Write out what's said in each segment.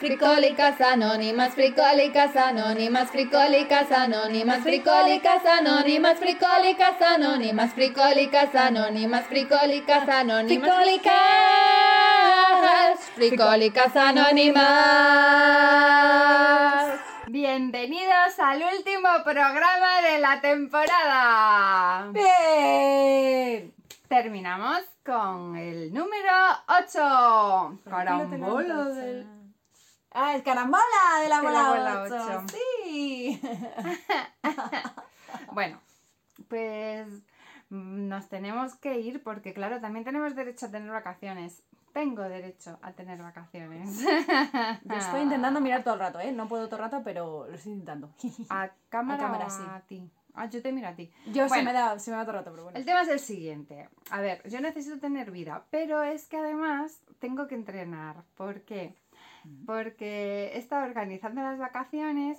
Fricólicas anónimas, fricólicas anónimas, fricólicas anónimas, fricólicas anónimas, fricólicas anónimas, fricólicas anónimas, fricólicas anónimas, fricólicas anónimas. Bienvenidos al último programa de la temporada. ¡Bien! Terminamos con el número 8. Carambola del... Ah, el carambola de la bola bola 8. ocho. Sí. Bueno, pues nos tenemos que ir porque, claro, también tenemos derecho a tener vacaciones. Tengo derecho a tener vacaciones. Yo estoy intentando mirar todo el rato, ¿eh? No puedo todo el rato, pero lo estoy intentando. ¿A cámara, cámara, o sí. a ti? Ah, yo te miro a ti. Yo se Bueno. me da, se me da todo el rato, pero bueno. El tema es el siguiente. A ver, yo necesito tener vida, pero es que además tengo que entrenar. ¿Por qué? Porque he estado organizando las vacaciones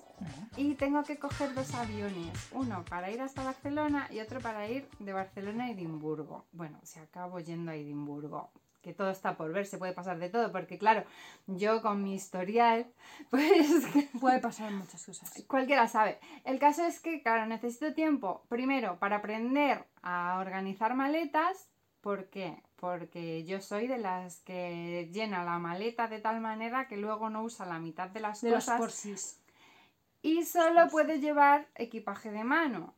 y tengo que coger dos aviones. Uno para ir hasta Barcelona y otro para ir de Barcelona a Edimburgo. Bueno, si acabo yendo a Edimburgo, que todo está por ver, se puede pasar de todo, porque claro, yo con mi historial, pues Puede pasar muchas cosas. Cualquiera sabe. El caso es que, claro, necesito tiempo, primero, para aprender a organizar maletas. ¿Por qué? Porque yo soy de las que llena la maleta de tal manera que luego no usa la mitad de las De cosas y solo puede llevar equipaje de mano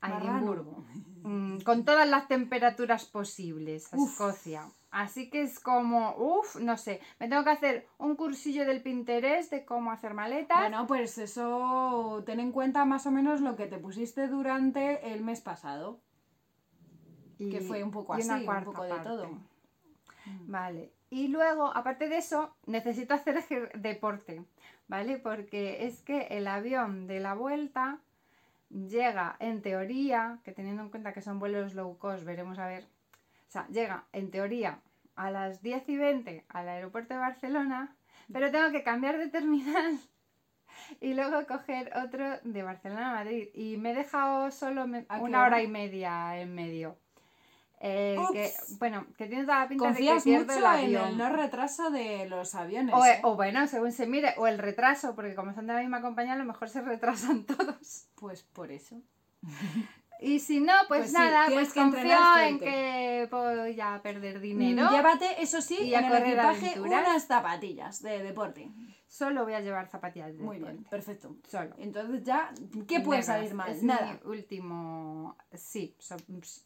a Marrano. Edimburgo. Mm, con todas las temperaturas posibles a Uf. Escocia. Así que es como, uff, no sé, me tengo que hacer un cursillo del Pinterest de cómo hacer maletas. Bueno, pues eso, ten en cuenta más o menos lo que te pusiste durante el mes pasado. Y- que fue un poco y una así, un poco de todo. Vale. Y luego, aparte de eso, necesito hacer deporte, ¿vale? Porque es que el avión de la vuelta llega, en teoría, que teniendo en cuenta que son vuelos low cost, veremos a ver, o sea, llega, en teoría, a las 10 y 20 al aeropuerto de Barcelona, pero tengo que cambiar de terminal y luego coger otro de Barcelona a Madrid. Y me he dejado solo me- ¿A qué una hora hora? y media en medio. Eh, que, bueno, que tiene toda la pinta de que mucho el en avión. el no retraso de los aviones. o, ¿eh? o bueno, según se mire, o el retraso, porque como son de la misma compañía, a lo mejor se retrasan todos. Pues por eso. Y si no, pues, Pues nada, pues confío en que voy a perder dinero. Mm, Llévate, eso sí, y a en el correr equipaje aventuras. unas zapatillas de deporte. Solo voy a llevar zapatillas de Muy deporte. bien, perfecto. Solo. Entonces ya, ¿qué puede Nada, salir mal? es Nada. mi último. Sí, so-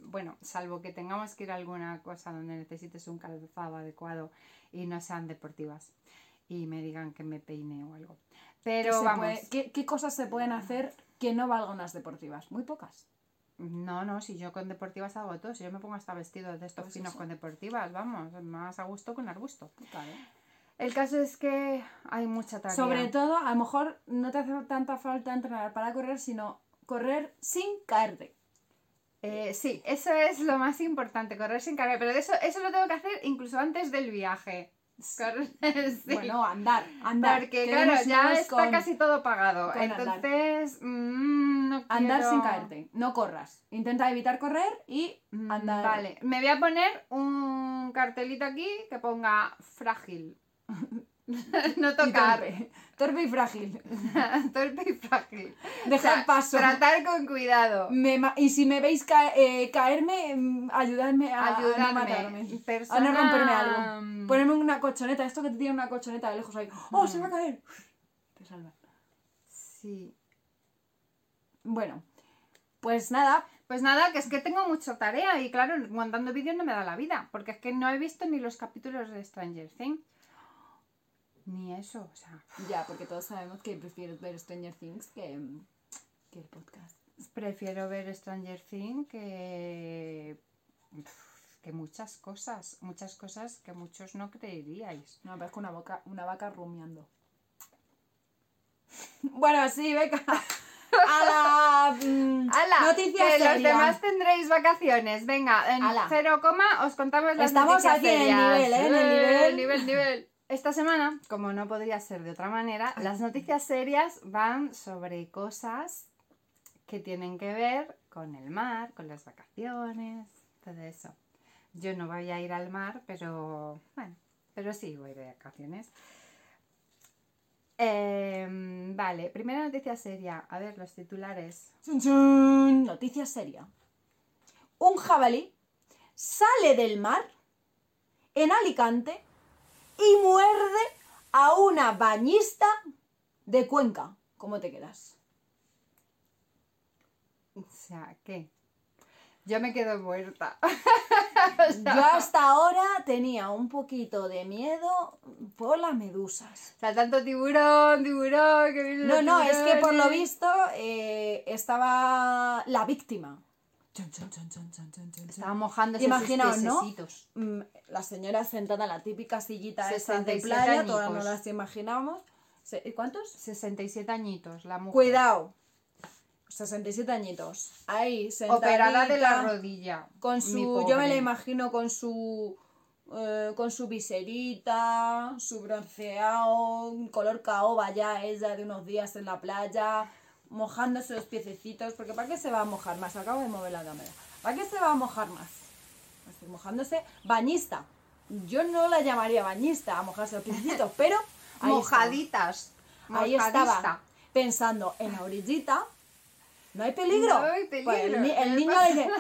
bueno, salvo que tengamos que ir a alguna cosa donde necesites un calzado adecuado y no sean deportivas y me digan que me peine o algo. ¿Qué, Pero vamos. puede- ¿qué, qué cosas se pueden hacer que no valgan unas deportivas? Muy pocas. No, no, si yo con deportivas hago todo. Si yo me pongo hasta vestido de estos Pues finos eso. con deportivas, vamos, más a gusto con arbusto. Claro. El caso es que hay mucha tarea. Sobre todo, a lo mejor no te hace tanta falta entrenar para correr, sino correr sin caerte. Eh, sí, eso es lo más importante, correr sin cargar. Pero eso, eso lo tengo que hacer incluso antes del viaje. Correr, sí. Bueno, andar, andar. Porque que claro, ya está con casi todo pagado. andar. Entonces, mm, no Andar quiero- sin caerte, no corras. Intenta evitar correr y Mm, andar. Vale, me voy a poner un cartelito aquí que ponga frágil. no Y tocar. torpe. Torpe y frágil. Torpe y frágil. O sea, paso. Tratar con cuidado. Me y si me veis ca- eh, caerme, mm, ayudadme a, a Ayudarme. no matarme. A no romperme algo. Ponerme una colchoneta, esto que te tiene una colchoneta de lejos ahí. ¡Oh, se va a caer! Te salva. Sí. Bueno, pues nada, Pues nada, que es que tengo mucha tarea y claro, montando vídeos no me da la vida, porque es que no he visto ni los capítulos de Stranger Things. Ni eso, o sea, ya, porque todos sabemos que prefieres ver Stranger Things que, que el podcast. prefiero ver Stranger Things que que muchas cosas, muchas cosas que muchos no creeríais. No, parezco una, boca, una vaca rumiando. Bueno, sí, venga. A la mm, ¡Hala! noticia que los demás tendréis vacaciones. Venga, en cero coma os contamos las Estamos noticias aquí en el nivel, ¿eh? En el nivel. nivel, nivel. Esta semana, como no podría ser de otra manera, las noticias serias van sobre cosas que tienen que ver con el mar, con las vacaciones, todo eso. Yo no voy a ir al mar, pero bueno, pero sí voy de vacaciones. Em, vale, primera noticia seria. A ver, los titulares. Chun, chun. Noticia seria. Un jabalí sale del mar en Alicante y muerde a una bañista de Cuenca. ¿Cómo te quedas? O sea, ¿qué? Yo me quedo muerta. Yo hasta ahora tenía un poquito de miedo por las medusas. O sea, tanto tiburón, tiburón, que No, no, es que por lo visto eh, estaba la víctima. Estaba mojándose Imaginaos, ¿no? Mm, La señora sentada en la típica sillita esa de 67 playa, todas nos las imaginamos. ¿y ¿Cuántos? 67 añitos, la mujer. Cuidado. 67 añitos. Ahí, sentadita. Operada de la rodilla. Con su, yo me la imagino con su, eh, con su viserita, su bronceado, color caoba ya ella de unos días en la playa, mojándose los piececitos, porque ¿para qué se va a mojar más? Acabo de mover la cámara. ¿Para qué se va a mojar más? Estoy mojándose bañista. Yo no la llamaría bañista a mojarse los piececitos, pero ahí. Mojaditas. Ahí estaba pensando en la orillita. ¿No hay peligro? No hay Pues el, peligro. ni- el ¿Qué niño le dice,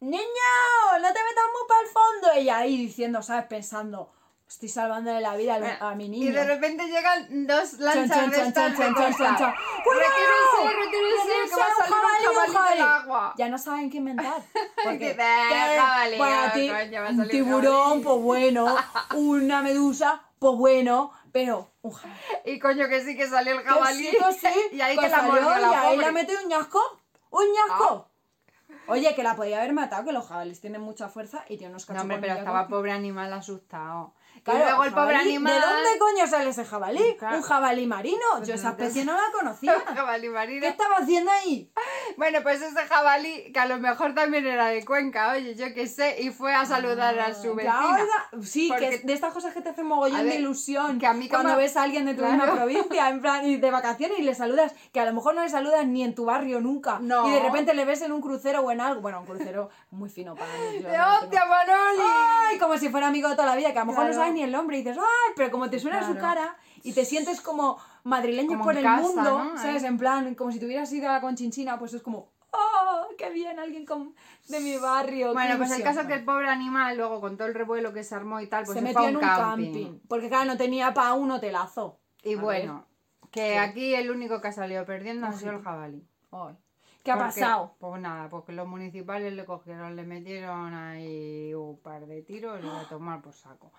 niño, no te metas muy para el fondo. Y ella ahí diciendo, ¿sabes? Pensando, estoy salvándole la vida al- a, mi niño. Y de repente llegan dos lanchas de estas. Ya no saben qué inventar. Porque, "Eh, jabalí, bueno, ti- un tiburón, jabalí". pues bueno. Una medusa, pues bueno. Pero un jabalí. Y coño que sí que salió el jabalí. Sí, sí, y ahí que la mordió y la ahí pobre. le metió un ñasco. Un ñasco. Oye, que la podía haber matado, que los jabalíes tienen mucha fuerza y tienen unos No, cachos hombre, pero estaba pobre animal asustado. Claro, y luego el pobre animal. ¿De dónde coño sale ese jabalí? Claro. Un jabalí marino. Pues Yo esa especie no la conocía. jabalí marino. ¿Qué estaba haciendo ahí? Bueno, pues ese jabalí, que a lo mejor también era de Cuenca, oye, yo qué sé, y fue a saludar a su Ya, vecina. oiga, sí, Porque- que es de estas cosas que te hacen mogollón de ilusión. que a mí cuando ves a alguien de tu Claro. misma provincia, en plan, y de vacaciones y le saludas, que a lo mejor no le saludas ni en tu barrio nunca. No. Y de repente le ves en un crucero o en algo. Bueno, un crucero muy fino para mí. yo ¡De no hostia, Manoli! ¡Ay! Como si fuera amigo de toda la vida, que a lo mejor no Claro. Sabes ni el nombre y dices, ¡ay! Pero como te suena su Claro. cara y te sientes como madrileño Como por el casa, mundo, ¿no? ¿sabes? En plan, como si te hubieras ido a la conchinchina, pues es como, ¡oh! ¡Qué bien! Alguien con- de mi barrio. Bueno, pues el ilusión". caso que el pobre animal, luego con todo el revuelo que se armó y tal, pues se se, metió fue a en un un camping. camping. Porque claro, no tenía para un hotelazo. Y A bueno, que Sí. aquí el único que ha salido perdiendo ha sido el jabalí. Ay. ¿Qué ha Porque- pasado? Pues nada, porque los municipales le cogieron, le metieron ahí un par de tiros y a tomar por saco.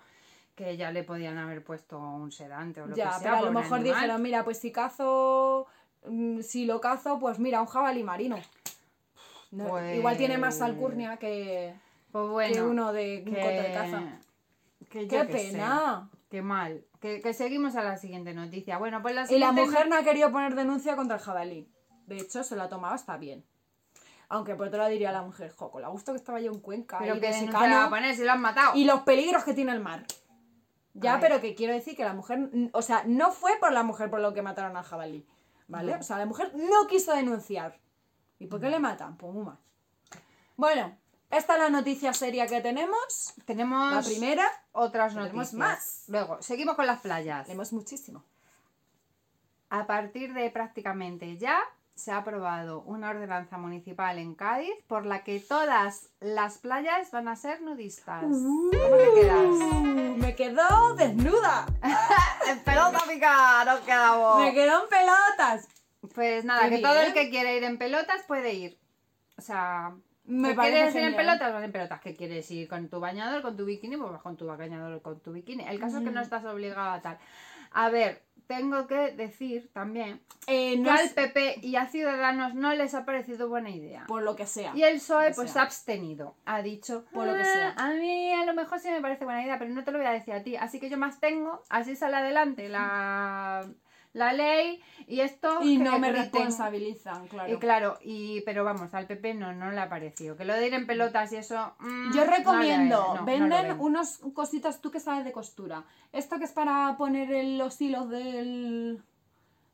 Que ya le podían haber puesto un sedante o lo Ya, que sea. pero a lo mejor animal. dijeron, mira, pues si cazo, mm, si lo cazo, pues mira, un jabalí marino. No, Pues- Igual tiene más alcurnia que, Pues bueno, que uno de un que- coto de caza. que ¡Qué qué sé. pena! Qué mal. Que, que seguimos a la siguiente noticia. Bueno, pues la Y la mujer no ha querido poner denuncia contra el jabalí. De hecho, se lo ha tomado hasta bien. Aunque por otro lado diría la mujer, jo, con la gusto que estaba yo en Cuenca Pero y que de secano, va a poner si lo han matado. y los peligros que tiene el mar. Ya, pero que quiero decir que la mujer, o sea, no fue por la mujer por lo que mataron al jabalí, ¿vale? No. O sea, la mujer no quiso denunciar. ¿Y por qué le matan? Pues muy mal. Bueno, esta es la noticia seria que tenemos. Tenemos La primera, otras tenemos noticias. más. Luego, seguimos con las playas. tenemos muchísimo. A partir de prácticamente ya se ha aprobado una ordenanza municipal en Cádiz por la que todas las playas van a ser nudistas. ¿Cómo te quedas? Uh, Me quedó desnuda. En pelota pica, nos quedamos. Me quedó en pelotas. Pues nada, Qué que todo el que quiere ir en pelotas puede ir. O sea, Me ¿que parece ¿quieres ir en pelotas? Vas en pelotas. ¿Que quieres ir con tu bañador, con tu bikini? Pues vas con tu bañador, con tu bikini. El caso es que no estás obligado a tal. A ver, tengo que decir también Eh, que al PP y a Ciudadanos no les ha parecido buena idea. por lo que sea. Y el PSOE pues se ha abstenido. Ha dicho, Por lo que "Ah, sea". A mí a lo mejor sí me parece buena idea, pero no te lo voy a decir a ti. Así que yo más tengo, así sale adelante la, la ley y esto... Y no me responsabilizan, claro. Y claro, y, pero vamos, al PP no, no le ha parecido. Que lo de ir en pelotas y eso... mm, Yo recomiendo, no, no lo venden ven. unos cositas, tú que sabes de costura. Esto que es para poner en los hilos del...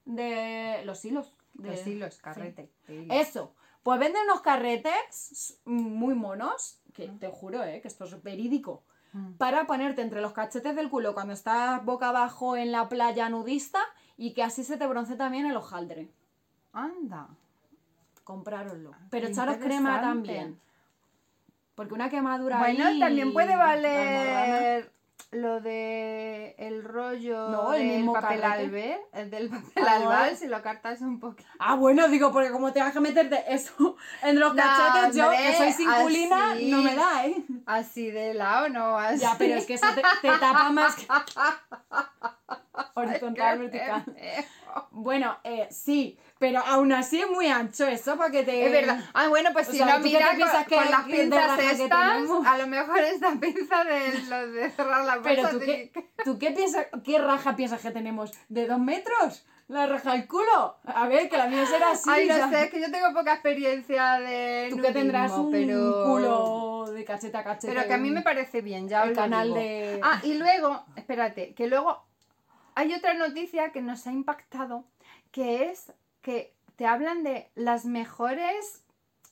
de... los hilos. de- Los hilos, carrete. hilos. Eso. Pues venden unos carretes muy monos, que te juro, eh, que esto es verídico, Mm. para ponerte entre los cachetes del culo cuando estás boca abajo en la playa nudista y que así se te bronce también el hojaldre. Anda. Comprároslo. Pero echaros crema también. Porque una quemadura Bueno, ahí, también puede valer lo de el rollo No, el del mismo papel albal, el del papel Ah, albal, si lo cartas un poquito. Ah, bueno, digo, porque como te vas a meterte eso en los No, cachetes, yo que soy sin culina, así. no me da, ¿eh? Así de lado, no así. Ya, pero es que eso te, te tapa más que... Horizontal, vertical. Bueno, eh, sí, pero aún así es muy ancho eso para que te... Es verdad. Ah, bueno, pues O si sea, no, ¿tú qué mira, con, que- con las pinzas estas, a lo mejor esta pinza de lo de cerrar la Pero bolsa tú de- qué, ¿tú qué piensas, qué raja piensas que tenemos? ¿De dos metros? ¿La raja del culo? A ver, que la mía será así. Ay, no sé, es que yo tengo poca experiencia de Tú que tendrás un pero... culo de cachete a cachete. Pero que a mí me parece bien, ya el os lo canal digo. de- Ah, y luego, espérate, que luego hay otra noticia que nos ha impactado, que es que te hablan de las mejores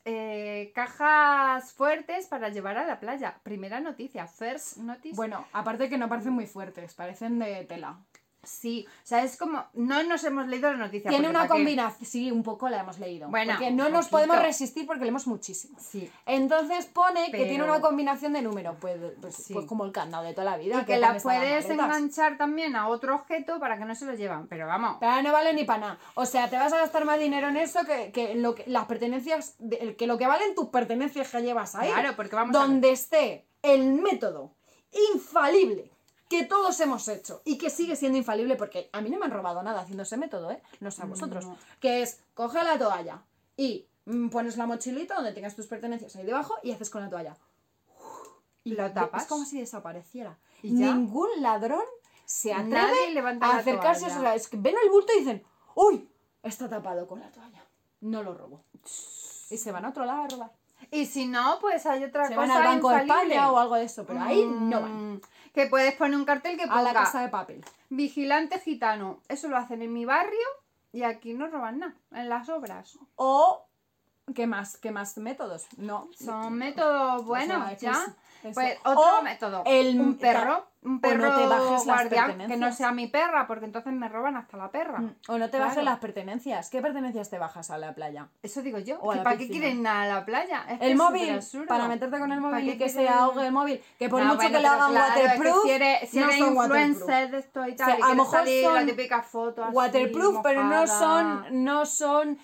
eh, cajas fuertes para llevar a la playa. Primera noticia, first notice. Bueno, aparte que no parecen muy fuertes, parecen de tela. Sí, o sea, es como, no nos hemos leído la noticia. Tiene una combinación, sí, un poco la hemos leído. Bueno, porque no nos poquito. podemos resistir porque leemos muchísimo. Sí. Entonces pone que tiene una combinación de números, pues, pues, Sí. pues como el candado de toda la vida. Y que la puedes enganchar también a otro objeto para que no se lo llevan. Pero vamos, Pero no vale ni para nada. O sea, te vas a gastar más dinero en eso que, que lo que las pertenencias, de- que lo que valen tus pertenencias que llevas ahí. claro, porque vamos a ver. donde esté el método infalible que todos hemos hecho y que sigue siendo infalible porque a mí no me han robado nada haciendo ese método, ¿eh? No sé a vosotros. No. Que es, coge la toalla y mm, pones la mochilita donde tengas tus pertenencias ahí debajo y haces con la toalla. Y lo Es tapas. como si desapareciera. ¿Y? Ningún ladrón se atreve Nadie levanta a la acercarse. toalla. O sea, es que ven el bulto y dicen, ¡Uy! Está tapado con la toalla. No lo robo. Y se van a otro lado a robar. Y si no, pues hay otra Se cosa van al Banco de. España o algo de eso, pero ahí no van. Que puedes poner un cartel que A ponga la casa de papel. vigilante gitano. Eso lo hacen en mi barrio y aquí no roban nada, en las obras. O, ¿qué más? ¿Qué más métodos? No. Son métodos buenos, O sea, ¿ya? pues, eso. Pues otro O método. el- un perro. Un o perro no te bajes las guardián, que no sea mi perra, porque entonces me roban hasta la perra. Mm, O no te bajes Claro. las pertenencias. ¿Qué pertenencias te bajas a la playa? Eso digo yo. O que ¿Para qué quieren nada a la playa? Es El móvil, para meterte con el ¿Para móvil y que se ahogue el móvil, que por No, mucho bueno, que le pero hagan claro, es que waterproof, si eres, si no eres son waterproof. influencer de esto y tal, sea, y a lo mejor salir son la típica foto así, waterproof, pero no mojada. son, no son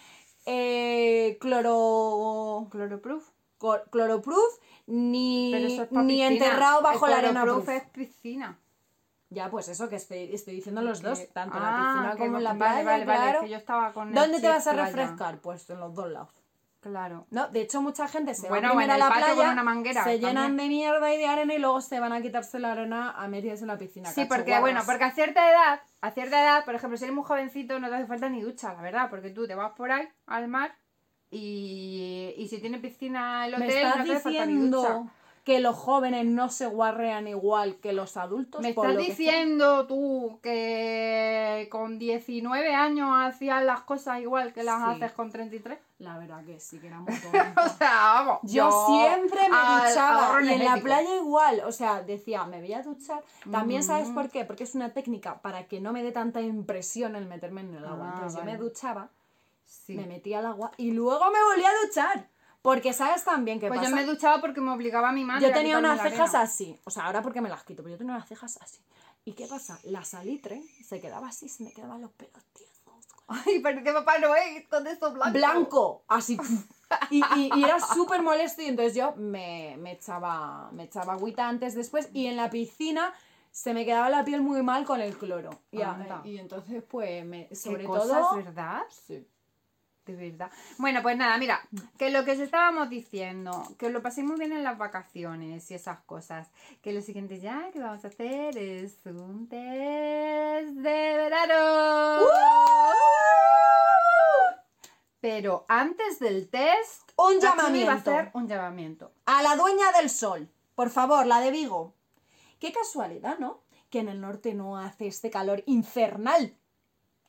eh, cloro, Cloroproof. cloroproof ni, es ni enterrado bajo El la arena cloroproof proof. es piscina. Ya, pues eso que estoy, estoy diciendo los dos, Que- tanto en la Ah, piscina como en la playa, Vale, vale, claro. que yo estaba con ¿Dónde te vas a playa. refrescar? Pues en los dos lados. Claro. No, de hecho mucha gente se Bueno, va a la patio con playa, una manguera, se llenan también. de mierda y de arena y luego se van a quitarse la arena a meterse en la piscina. Sí, porque bueno, porque a cierta edad, a cierta edad, por ejemplo, si eres muy jovencito no te hace falta ni ducha, la verdad, porque tú te vas por ahí al mar y, y si tiene piscina el hotel no te hace falta ni ducha. Que los jóvenes no se guarrean igual que los adultos. Me por estás diciendo tú que con 19 años hacías las cosas igual que las Sí. haces con 33. La verdad que sí, que era muy O sea, vamos. Yo siempre me al duchaba y en la playa igual, o sea, decía, me voy a duchar. También sabes por qué, porque es una técnica para que no me dé tanta impresión el meterme en el agua. Ah, Entonces yo me duchaba, Sí. me metía al agua y luego me volvía a duchar. Porque sabes también que Pues pasa. yo me duchaba porque me obligaba a mi madre. Yo tenía unas cejas arena. así, o sea, ahora porque me las quito, pero yo tenía unas cejas así. ¿Y qué pasa? La salitre se quedaba así, se me quedaban los pelos tiesos. Ay, parecía Papá Noel con esto blanco. blanco, así. Y, y- y era súper molesto y entonces yo me, me echaba me echaba agüita antes, después y en la piscina se me quedaba la piel muy mal con el cloro. Y, entonces pues me, Qué sobre cosas, todo... ¿verdad? Sí. De verdad. Bueno, pues nada, mira, que lo que os estábamos diciendo, que os lo paséis muy bien en las vacaciones y esas cosas. Que lo siguiente ya que vamos a hacer es un test de verano. Pero antes del test, Un va a llamamiento hacer un llamamiento. a la dueña del sol, por favor, la de Vigo. Qué casualidad, ¿no? Que en el norte no hace este calor infernal.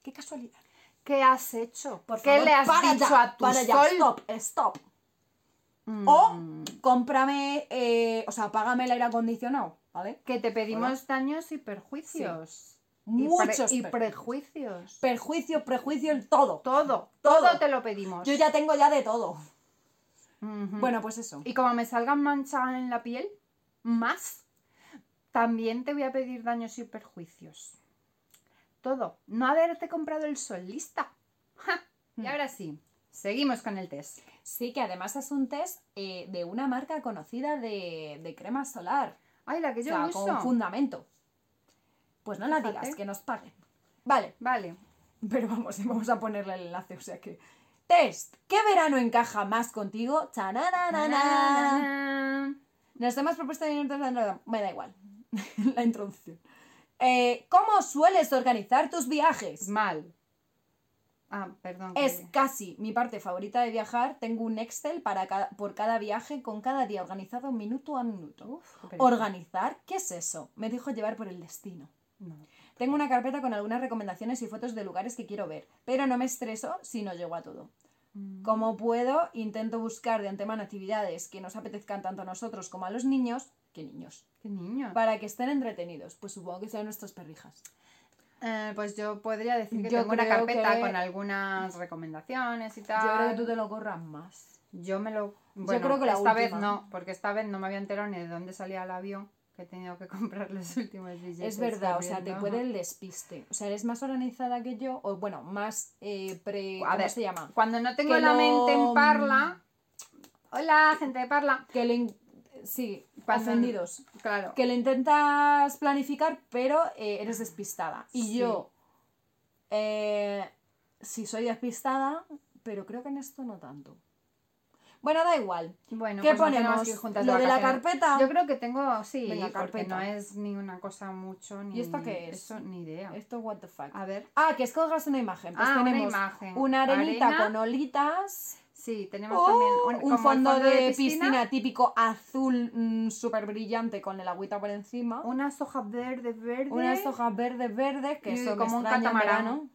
Qué casualidad. ¿Qué has hecho? Por ¿Qué favor, le has para dicho ya, a tu para ya? Stop, stop. Mm, O cómprame, eh, o sea, págame el aire acondicionado, ¿vale? que te pedimos daños y perjuicios. Y pre- Muchos y, perjuicios. prejuicios. Perjuicio, prejuicio, el todo. Todo, Todo. todo te lo pedimos. Yo ya tengo ya de todo. Bueno, pues eso. Y como me salgan manchas en la piel, más, también te voy a pedir daños y perjuicios. Todo. No haberte comprado el sol, lista. ¡Ja! Y Mm. ahora sí, seguimos con el test. Sí, que además es un test eh, de una marca conocida de, de crema solar. Ay, la que O yo sea, uso. con fundamento. Pues no la Fíjate. digas, que nos paguen. Vale, Vale. pero vamos, vamos a ponerle el enlace, o sea que... Test. ¿Qué verano encaja más contigo? Nos hemos propuesto... Me da igual. la introducción. Eh, ¿Cómo sueles organizar tus viajes? Mal. Ah, perdón. que- Es casi mi parte favorita de viajar. Tengo un Excel para cada- por cada viaje con cada día organizado minuto a minuto. Uf, qué pereza. ¿Organizar? ¿Qué es eso? Me dejo llevar por el destino. No. Tengo una carpeta con algunas recomendaciones y fotos de lugares que quiero ver, pero no me estreso si no llego a todo. Mm. Como puedo, intento buscar de antemano actividades que nos apetezcan tanto a nosotros como a los niños, que niños, Qué niño. para que estén entretenidos. Pues supongo que sean nuestras perrijas. Eh, pues yo podría decir que Yo tengo una carpeta que- con algunas recomendaciones y tal. Yo creo que tú te lo corras más. Yo me lo. Bueno, creo que la esta vez última. no, porque esta vez no me había enterado ni de dónde salía el avión, que he tenido que comprar los últimos billetes. Es verdad, o sea, te puede el despiste. O sea, eres más organizada que yo, o bueno, más eh, pre... A ¿Cómo ver, se llama? Cuando no tengo Que la lo- mente en Parla. Hola, gente de Parla. Que le... Sí, ofendidos. Claro. Que le intentas planificar, pero eh, eres despistada. Y Sí. yo, eh, sí soy despistada, pero creo que en esto no tanto. Bueno, da igual. Bueno, ¿Qué pues ponemos? que ¿Lo de la carpeta? Yo creo que tengo, sí, Venga, porque carpeta. no es ni una cosa mucho ni. ¿Y esto qué es? Eso, ni idea. Esto, what the fuck. A ver. Ah, que es colgas una imagen. Pues Ah, una tenemos imagen. una arenita Arena. con olitas. Sí, tenemos Oh, también un, como el fondo, de, piscina. típico azul súper brillante con el agüita por encima. Unas hojas verdes, verdes. Unas hojas verdes verdes que y eso como un catamarán.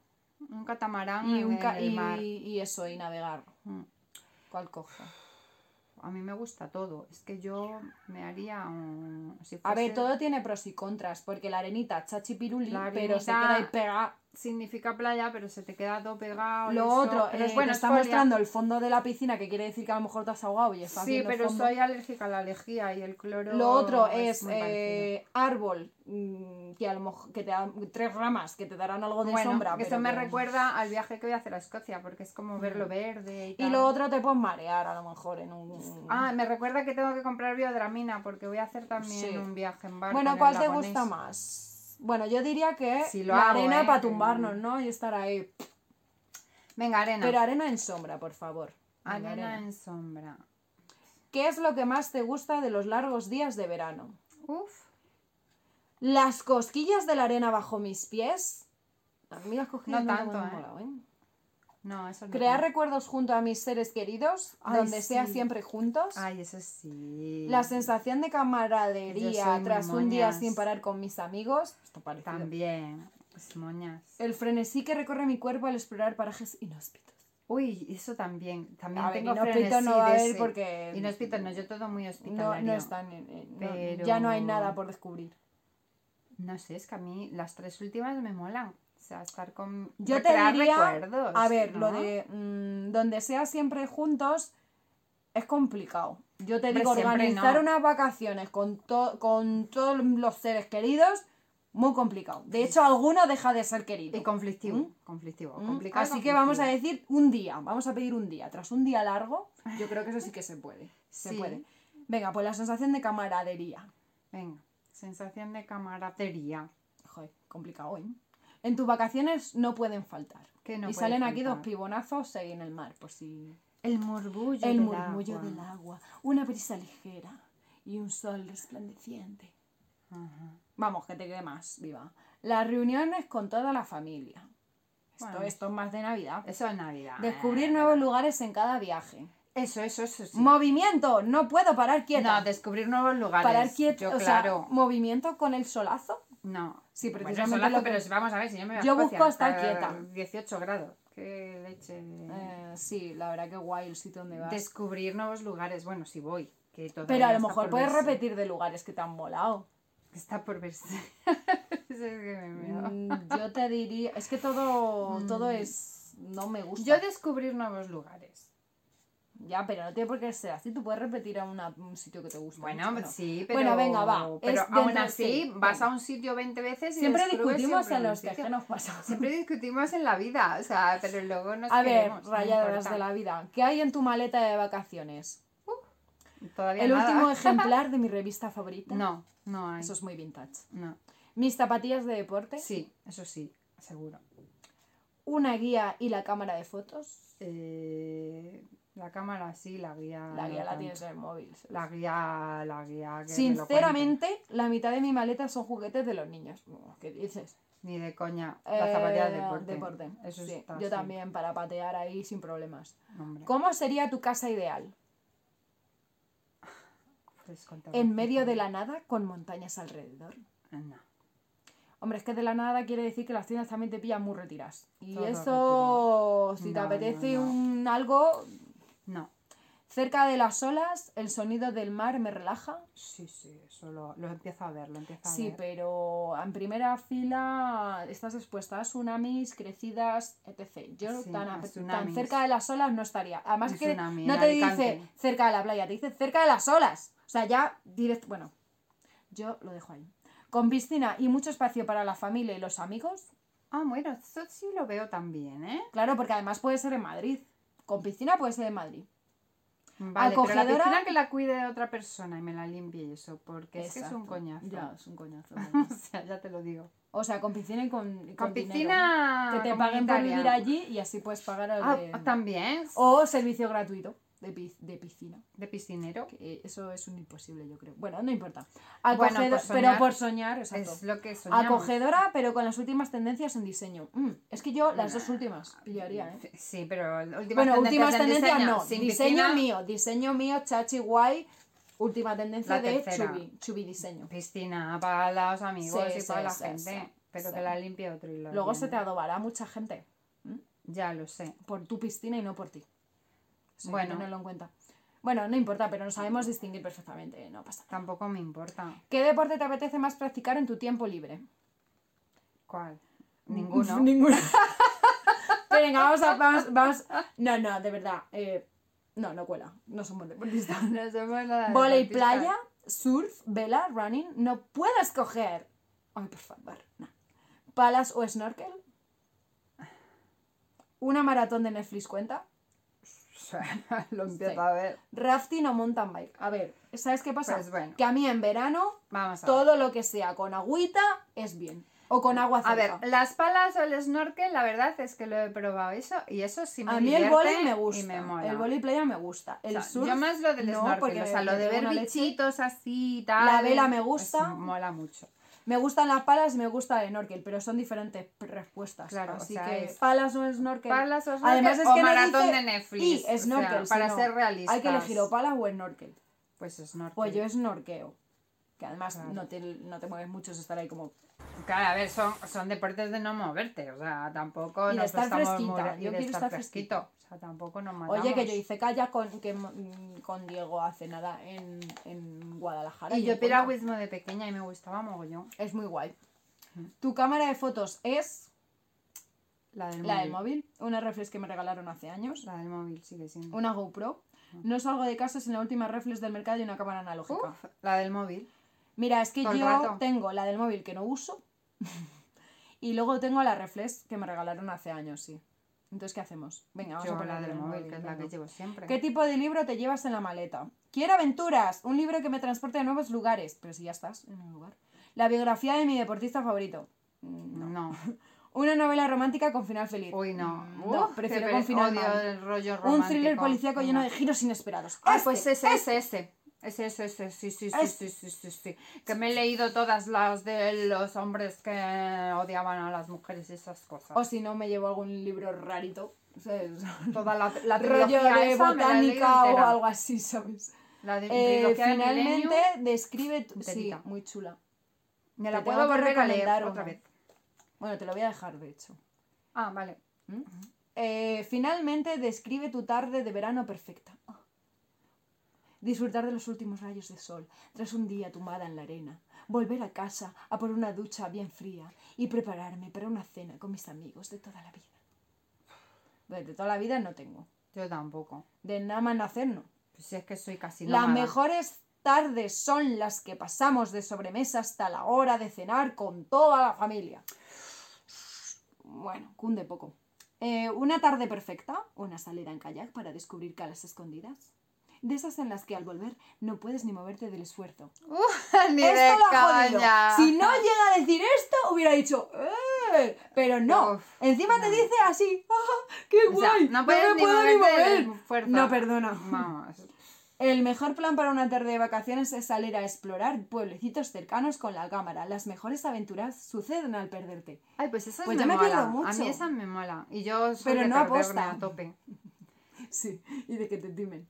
Un catamarán y, un ca- y, mar. y eso, y navegar. Mm. ¿Cuál cojo? A mí me gusta todo. Es que yo me haría un... si A ver, todo tiene pros y contras, porque la arenita chachi piruli, La pero se queda ahí pegada. Significa playa, pero se te queda todo pegado. Lo otro, eh, es bueno, está mostrando el fondo de la piscina, que quiere decir que a lo mejor te has ahogado y estás Sí, pero fondo. soy alérgica a la lejía y el cloro. Lo otro es eh, árbol, mm, que a lo mejor que te dan tres ramas que te darán algo de bueno, sombra. que eso me que- recuerda al viaje que voy a hacer a Escocia, porque es como verlo verde y Y tal. lo otro te puedes marear a lo mejor en un... Ah, me recuerda que tengo que comprar biodramina porque voy a hacer también Sí. un viaje en barco. bueno, ¿cuál te gusta más? Bueno, yo diría que Sí, lo la hago, arena ¿eh? para tumbarnos, ¿no? Y estar ahí. Venga, arena. Pero arena en sombra, por favor. Venga, arena, arena. en sombra. ¿Qué es lo que más te gusta de los largos días de verano? Uf. Las cosquillas de la arena bajo mis pies. A mí las cosquillas No tanto, me han molado. No, eso no. Crear recuerdos junto a mis seres queridos, Ay, donde sea siempre juntos. Ay, eso sí. La sensación de camaradería tras un día sin parar con mis amigos. Esto. También. Es moñas. El frenesí que recorre mi cuerpo al explorar parajes inhóspitos. Uy, eso también. También A ver, tengo inhóspito frenesí no va a haber porque- Inhóspito no, yo todo muy hospitalario. no están. no- Ya no hay nada por descubrir. No sé, es que a mí las tres últimas me molan. O sea, estar con. Yo te diría, recuerdos, a ver, lo ¿no? de mm, donde sea siempre juntos es complicado. Yo te digo, organizar no. unas vacaciones con, to- con todos los seres queridos, muy complicado. De hecho, alguno deja de ser querido. Y conflictivo. ¿Mm? Conflictivo. ¿Mm? complicado Así que vamos a decir un día, vamos a pedir un día. Tras un día largo, yo creo que eso sí que se puede. Se Sí. puede. Venga, pues la sensación de camaradería. Venga, sensación de camaradería. Joder, complicado, ¿eh? En tus vacaciones no pueden faltar. Que no y salen aquí dos pibonazos en el mar, por si... El murmullo El del murmullo agua. del agua, una brisa ligera y un sol resplandeciente. Vamos, que te quede más viva. Las reuniones con toda la familia. Esto, Bueno. esto es más de Navidad. Eso es Navidad. Descubrir nuevos lugares en cada viaje. Eso, eso, eso. Sí. Movimiento, no puedo parar quieta. No, descubrir nuevos lugares. parar quieta, Yo, o sea, movimiento con el solazo. No. Sí, Bueno, precisamente solazo, lo que- pero si vamos a ver, si yo me voy a Yo busco estar quieta. 18 grados. Qué leche. Eh, sí, la verdad que guay el sitio donde vas. Descubrir nuevos lugares. Bueno, si voy. Que Pero a lo mejor puedes verse. repetir de lugares que te han volado. Está por verse. es que me meo. Mm, Yo te diría, es que todo, todo es, no me gusta. Yo descubrir nuevos lugares. Ya, pero no tiene por qué ser así. Tú puedes repetir a una- un sitio que te gusta. Bueno, mucho, ¿no? sí, pero... Bueno, venga, va. Pero aún así, sí, vas a un sitio 20 veces y Siempre discutimos siempre en los que nos pasa. Siempre discutimos en la vida, o sea, pero luego nos A ver, queremos, rayadas de la vida. ¿Qué hay en tu maleta de vacaciones? Todavía El nada. último ejemplar de mi revista favorita. No, no hay. Eso es muy vintage. No. Mis zapatillas de deporte. Sí, eso sí, seguro. Una guía y la cámara de fotos. Eh, la cámara sí, la guía. La no guía la tanto. tienes en el móvil. La guía, la guía. que Sinceramente, la mitad de mi maleta son juguetes de los niños. ¿Qué dices? Ni de coña. Las zapatillas de Eh, deporte. deporte. Eso sí, está yo también, para patear ahí sin problemas. Hombre, ¿Cómo sería tu casa ideal? En medio de la nada con montañas alrededor. No. Hombre, es que de la nada quiere decir que las tiendas también te pillan muy retiras. Y Todo eso, si te No, no, apetece no. un algo No. cerca de las olas, el sonido del mar me relaja. Sí, sí, eso lo, lo empiezo a ver, lo empiezo a Sí, ver. pero en primera fila estás expuesta a tsunamis, crecidas, etc. Yo Sí, tan, a tan cerca de las olas no estaría. Además Un que tsunami no te Alicante. dice cerca de la playa, te dice cerca de las olas. O sea, ya directo... Bueno, yo lo dejo ahí. Con piscina y mucho espacio para la familia y los amigos. Ah, bueno, eso sí lo veo también, ¿eh? Claro, porque además puede ser en Madrid. Con piscina puede ser en Madrid. Vale, pero la Acogedora. piscina que la cuide otra persona y me la limpie y eso, porque es que es un coñazo. Ya, es un coñazo. o sea, ya te lo digo. o sea, con piscina y con, Con, dinero. piscina Que te paguen por vivir allí y así puedes pagar Ah, de... también. O servicio gratuito de, de piscina. De piscinero. Que eso es un imposible, yo creo. Bueno, no importa. Bueno, Acogedo- por soñar pero por soñar, exacto. Es lo que soñamos. Acogedora, pero con las últimas tendencias en diseño. Mm, es que yo las dos últimas pillaría, ¿eh? Sí, pero últimas Bueno, últimas en tendencias diseño, no. sin diseño piscina, mío, diseño mío, chachi guay. Última tendencia La de chubi, chubi diseño. Piscina para los amigos Sí, y para sí, la gente. pero que la limpie otro y lo Luego se te adobará mucha gente Ya lo sé. por tu piscina y no por ti. Bueno. tenerlo en cuenta. Bueno, no importa, pero nos sabemos distinguir perfectamente, no pasa nada. Tampoco me importa. ¿Qué deporte te apetece más practicar en tu tiempo libre? ¿Cuál? Ninguno. Ninguno. Pero venga, vamos a. Vamos, vamos- No, no, de verdad. eh, no, no cuela. No somos deportistas. No somos nada playa, surf, vela, running. No puedo escoger. Ay, por favor. No. Palas o snorkel. Una maratón de Netflix cuenta. lo empiezo Sí. a ver. Rafting o mountain bike. A ver, ¿sabes qué pasa? Pues bueno. Que a mí en verano Vamos a ver. todo lo que sea con agüita es bien. O con agua A ver, cerca. las palas o el snorkel, la verdad es que lo he probado eso y eso sí me A mí el volei me y gusta. me mola. El volei playa me gusta. El O sea, surf, yo más lo del no, snorkel, porque o sea, lo de ver bichitos así y tal. La vela me pues, gusta. mola mucho. Me gustan las palas y me gusta el snorkel, pero son diferentes respuestas. Claro, o así sea, que es- palas o snorkel. Palas o snorkel Además es o que no maratón dice de Netflix. Y o sea, snorkel, para ser realistas. Hay que elegir o palas o snorkel. Pues snorkel. Pues yo snorkeo. Que además Claro. no, te, no te mueves mucho, es estar ahí como... Claro, a ver, son, son deportes de no moverte, o sea, tampoco Y de estar fresquita, y yo quiero estar estar fresquito. O sea, tampoco nos matamos. Oye, que yo hice kayak con, que, mm, con Diego hace nada en, en Guadalajara. Y yo en Cuenca. piragüismo de pequeña y me gustaba mogollón. Es muy guay. Tu cámara de fotos es La del la móvil. del móvil, una reflex que me regalaron hace años, La del móvil sigue siendo. una GoPro. No salgo de casa sin la última reflex del mercado y una cámara analógica. Uf, la del móvil. Mira, es que yo rato. tengo la del móvil que no uso y luego tengo la reflex que me regalaron hace años, sí. Entonces, ¿qué hacemos? Venga, vamos Yo a poner la del el móvil, que es la que llevo siempre. ¿Qué tipo de libro te llevas en la maleta? Quiero aventuras, un libro que me transporte a nuevos lugares. Pero si ya estás en un lugar. La biografía de mi deportista favorito. Mm, No. Una novela romántica con final feliz. Uy, no. Mm, no, Uf, prefiero con final odio mal. el rollo Un thriller policíaco lleno de giros inesperados. Ah, Este, pues ese, ese, ese. Ese, ese, ese, sí, sí, sí, Este. sí, sí, sí, sí. Que me he leído todas las de los hombres que odiaban a las mujeres y esas cosas. O si no, me llevo algún libro rarito. ¿sabes? Toda la, la rollo de esa botánica o algo así, ¿sabes? La de Eh, de finalmente, Millennium, describe... tu- Sí, muy chula. me la te puedo volver a leer otra vez. Bueno, te lo voy a dejar, de hecho. Ah, vale. ¿Mm? Eh, finalmente, describe tu tarde de verano perfecta. Ah. Disfrutar de los últimos rayos de sol tras un día tumbada en la arena, volver a casa a por una ducha bien fría y prepararme para una cena con mis amigos de toda la vida. Bueno, de toda la vida no tengo. Yo tampoco. De nada más nacer no. Pues si es que soy casi Las nómada. mejores tardes son las que pasamos de sobremesa hasta la hora de cenar con toda la familia. Bueno, cunde poco. Eh, una tarde perfecta, una salida en kayak para descubrir calas escondidas. De esas en las que al volver no puedes ni moverte del esfuerzo. Ni esto de caña. Si no llega a decir esto, hubiera dicho ¡Eh! Pero no. Uf, Encima te no. dice así. ¡Ah, ¡Qué O sea, guay! no puedes me ni puedo ni mover. del. No, perdona. Vamos. El mejor plan para una tarde de vacaciones es salir a explorar pueblecitos cercanos con la cámara. Las mejores aventuras suceden al perderte. Ay, pues esas Pues me me mola. pierdo A mucho. mí esas me mola. Y yo soy Pero de no aposta. a tope. Sí, y de que te timen.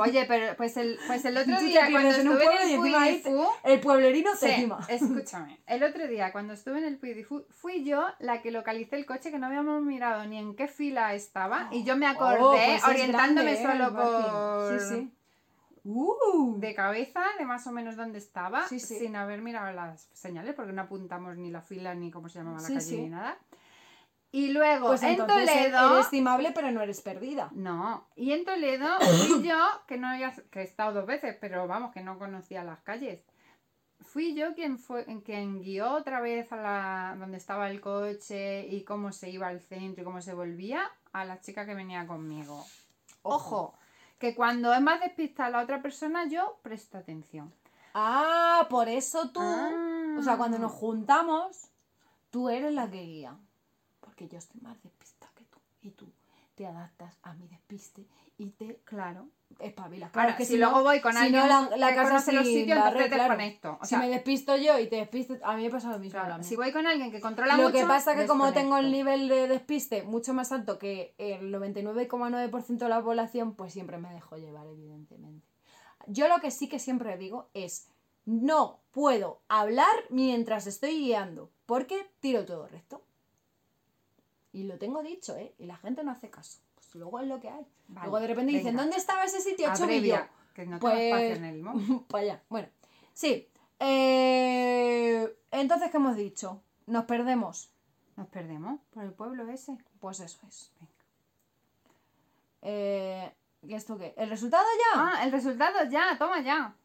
Oye, pero pues el, pues el otro te día cuando estuve en el Puidifu... El pueblerino te Sí, tima. escúchame. El otro día cuando estuve en el Puidifu fui yo la que localicé el coche que no habíamos mirado ni en qué fila estaba y yo me acordé Oh, pues es orientándome grande, ¿eh? solo por... Sí, sí. Uh, de cabeza de más o menos dónde estaba Sí, sí. sin haber mirado las señales porque no apuntamos ni la fila ni cómo se llamaba la Sí, calle ni nada. Y luego pues en e- Toledo... eres estimable, pero no eres perdida. No, y en Toledo fui yo, que no había, que he estado dos veces, pero vamos, que no conocía las calles. Fui yo quien fue, quien guió otra vez a la donde estaba el coche y cómo se iba al centro y cómo se volvía a la chica que venía conmigo. Ojo, que cuando es más despistada la otra persona, yo presto atención. Ah, por eso tú. Ah. O sea, cuando nos juntamos, tú eres la que guía. Porque yo estoy más despistada que tú. Y tú te adaptas a mi despiste y te Claro. espabilas. Claro, es que si, luego voy con si alguien no, la, casa conoce los sitios, entonces claro. desconecto. O si sea, me despisto yo y te despistes, a mí me pasa lo mismo. claro, si voy con alguien que controla Lo mucho, que pasa que como tengo el nivel de despiste mucho más alto que el 99,9% de la población, pues siempre me dejo llevar, evidentemente. Yo lo que sí que siempre digo es, no puedo hablar mientras estoy guiando, porque tiro todo recto. Y lo tengo dicho, ¿eh? Y la gente no hace caso. Pues luego es lo que hay. Vale, luego de repente dicen. ¿dónde estaba ese sitio? Abrevia, que no tengo Pues- espacio en el móvil. Para allá. Bueno, sí. Eh, entonces, ¿qué hemos dicho? Nos perdemos. Nos perdemos por el pueblo ese. Pues eso es. Venga. Eh, ¿y ¿Esto qué? ¿El resultado ya? Ah, el resultado ya, toma ya.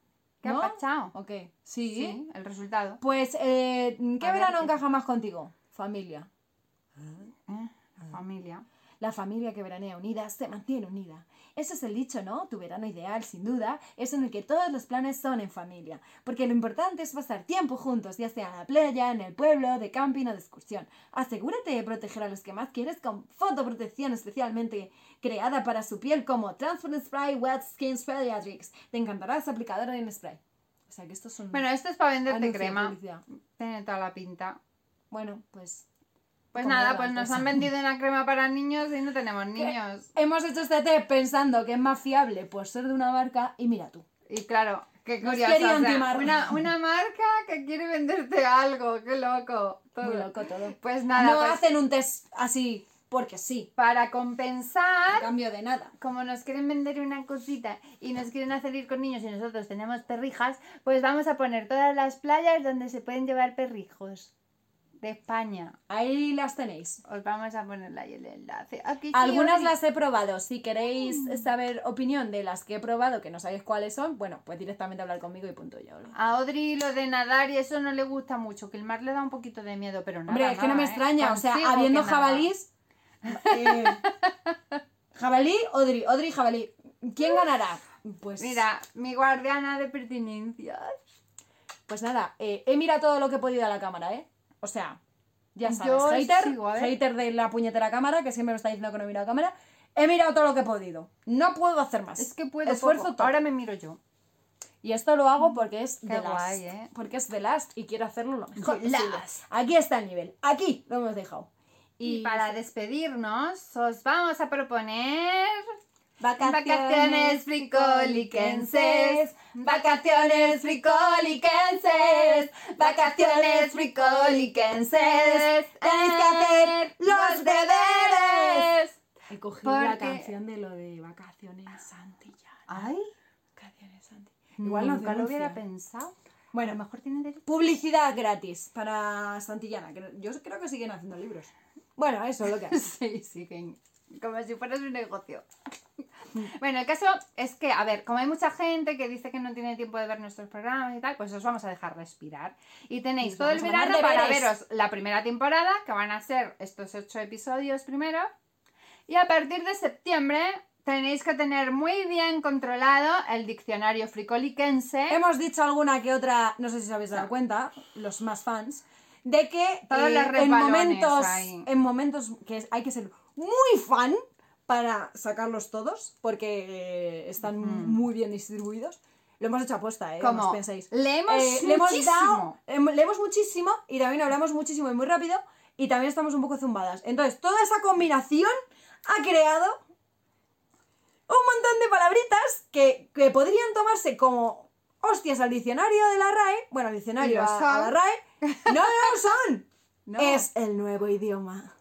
¿Qué ¿No? ha? Ok. Sí. Sí, el resultado. Pues, eh, ¿qué A verano encaja más contigo? Familia. Familia. La familia que veranea unida se mantiene unida. Ese es el dicho, ¿no? Tu verano ideal, sin duda, es en el que todos los planes son en familia. Porque lo importante es pasar tiempo juntos, ya sea en la playa, en el pueblo, de camping o de excursión. Asegúrate de proteger a los que más quieres con fotoprotección especialmente creada para su piel como Transparent Spray Wet Skin Pediatrics. Te encantará ese aplicador en spray. O sea que estos son... Bueno, esto es para venderte crema. Tiene toda la pinta. Bueno, pues... Pues nada, pues nos han vendido una crema para niños y no tenemos niños. Hemos hecho este test pensando que es más fiable por ser de una marca y mira tú. Y claro, qué curioso. o sea, una, una marca que quiere venderte algo, qué loco. todo. Muy loco todo. Pues nada, no pues, hacen un test así porque sí. para A compensar, cambio de nada. como nos quieren vender una cosita y nos quieren hacer ir con niños y nosotros tenemos perrijas, pues vamos a poner todas las playas donde se pueden llevar perrijos de España. Ahí las tenéis. Os vamos a poner ahí el enlace. Aquí Algunas las he probado. Si queréis saber opinión de las que he probado, que no sabéis cuáles son, bueno, pues directamente hablar conmigo y punto yo. A Audrey lo de nadar y eso no le gusta mucho, que el mar le da un poquito de miedo, pero nada. Hombre, es que no me ¿eh? extraña. O sea, habiendo jabalís. eh, jabalí, Odri, Odri, jabalí. ¿Quién ganará? Pues Mira, mi guardiana de pertenencias. Pues nada, eh, he mirado todo lo que he podido a la cámara, ¿eh? O sea, ya sabes, Yo hater, sigo, hater de la puñetera cámara, que siempre me está diciendo que no he mirado cámara. He mirado todo lo que he podido. No puedo hacer más. Es que puedo. Esfuerzo poco. todo. Ahora me miro yo. Y esto lo hago porque es Qué The Last. ¿eh? Porque es The Last y quiero hacerlo lo mejor. Last. Aquí está el nivel. Aquí lo hemos dejado. Y, para despedirnos, os vamos a proponer. Vacaciones, fricoliquenses, vacaciones fricoliquenses, vacaciones fricoliquenses. Tenéis que hacer los deberes. He cogido la canción de lo de vacaciones Santillana. Ay, Vacaciones Santillana. Igual nos nunca lo hubiera pensado. Bueno, a lo mejor tienen derecho. publicidad gratis para Santillana. Que yo creo que siguen haciendo libros. Bueno, eso es lo que hay. Sí, sí, que como si fueras un negocio. Bueno, el caso es que, a ver, como hay mucha gente que dice que no tiene tiempo de ver nuestros programas y tal, pues os vamos a dejar respirar. Y tenéis todo el verano para veros la primera temporada, que van a ser estos ocho episodios primero. Y a partir de septiembre tenéis que tener muy bien controlado el diccionario fricoliquense. Hemos dicho alguna que otra, no sé si os habéis dado cuenta, los más fans, de que eh, en momentos, en momentos que hay que ser muy fan para sacarlos todos, porque eh, están muy bien distribuidos. Lo hemos hecho aposta, ¿eh? Como os penséis. leemos Eh, le hemos muchísimo. dado, em- leemos muchísimo y también hablamos muchísimo y muy rápido y también estamos un poco zumbadas. Entonces, toda esa combinación ha creado un montón de palabritas que, que podrían tomarse como hostias al diccionario de la RAE, bueno, al diccionario a, la RAE. No, no lo son. No. Es el nuevo idioma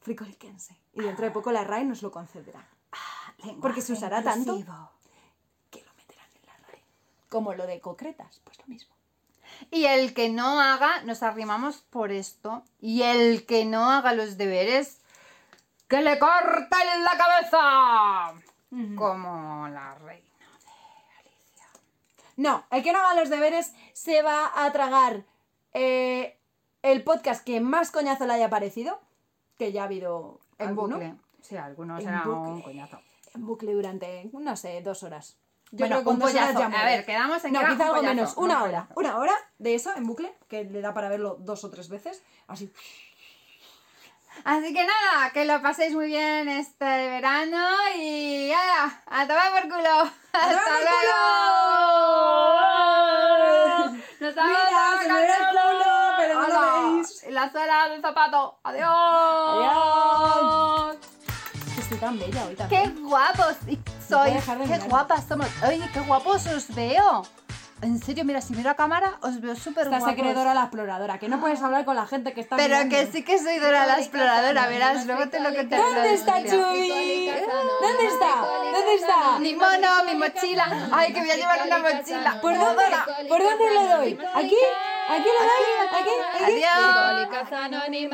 fricoliquense. Y dentro de poco la RAE nos lo concederá. porque se usará tanto. Que lo meterán en la RAE. Como lo de concretas, pues lo mismo. Y el que no haga, nos arrimamos por esto. Y el que no haga los deberes, que le corten la cabeza. Como la reina. No, el que no haga los deberes se va a tragar eh, el podcast que más coñazo le haya parecido, que ya ha habido En alguno, bucle. Sí, algunos En eran bucle. un coñazo. en bucle durante, no sé, dos horas. Yo Bueno, creo que con un dos horas ya A ver, quedamos en No, quizá algo pollazo, menos, no una un hora. pollazo. Una hora de eso en bucle, que le da para verlo dos o tres veces, así. Así que nada, que lo paséis muy bien este verano y ¡ala! ¡A tomar por culo! ¡Hasta luego! Mira, se me ve el culo, pero no lo veis. La suela del zapato. ¡Adiós! Adiós. Estoy tan bella hoy ¡Qué guapos sois! dejar de ¡Qué mirarme. guapas somos! ¡Oye, qué guapos os veo! En serio, mira, si miro a cámara os veo súper Estás guapos. acreedora a la exploradora, que no puedes hablar con la gente que está Pero mirando. que sí que soy Dora la exploradora, verás, luego te lo contaré. ¿Dónde está Chuy? ¿Dónde está? ¿Dónde está? Mi mono, mi mochila. Ay, que voy a llevar una mochila. ¿Por dónde? ¿Por dónde le doy? ¿Aquí? ¿Aquí le doy? ¿Aquí? ¿Aquí? Adiós.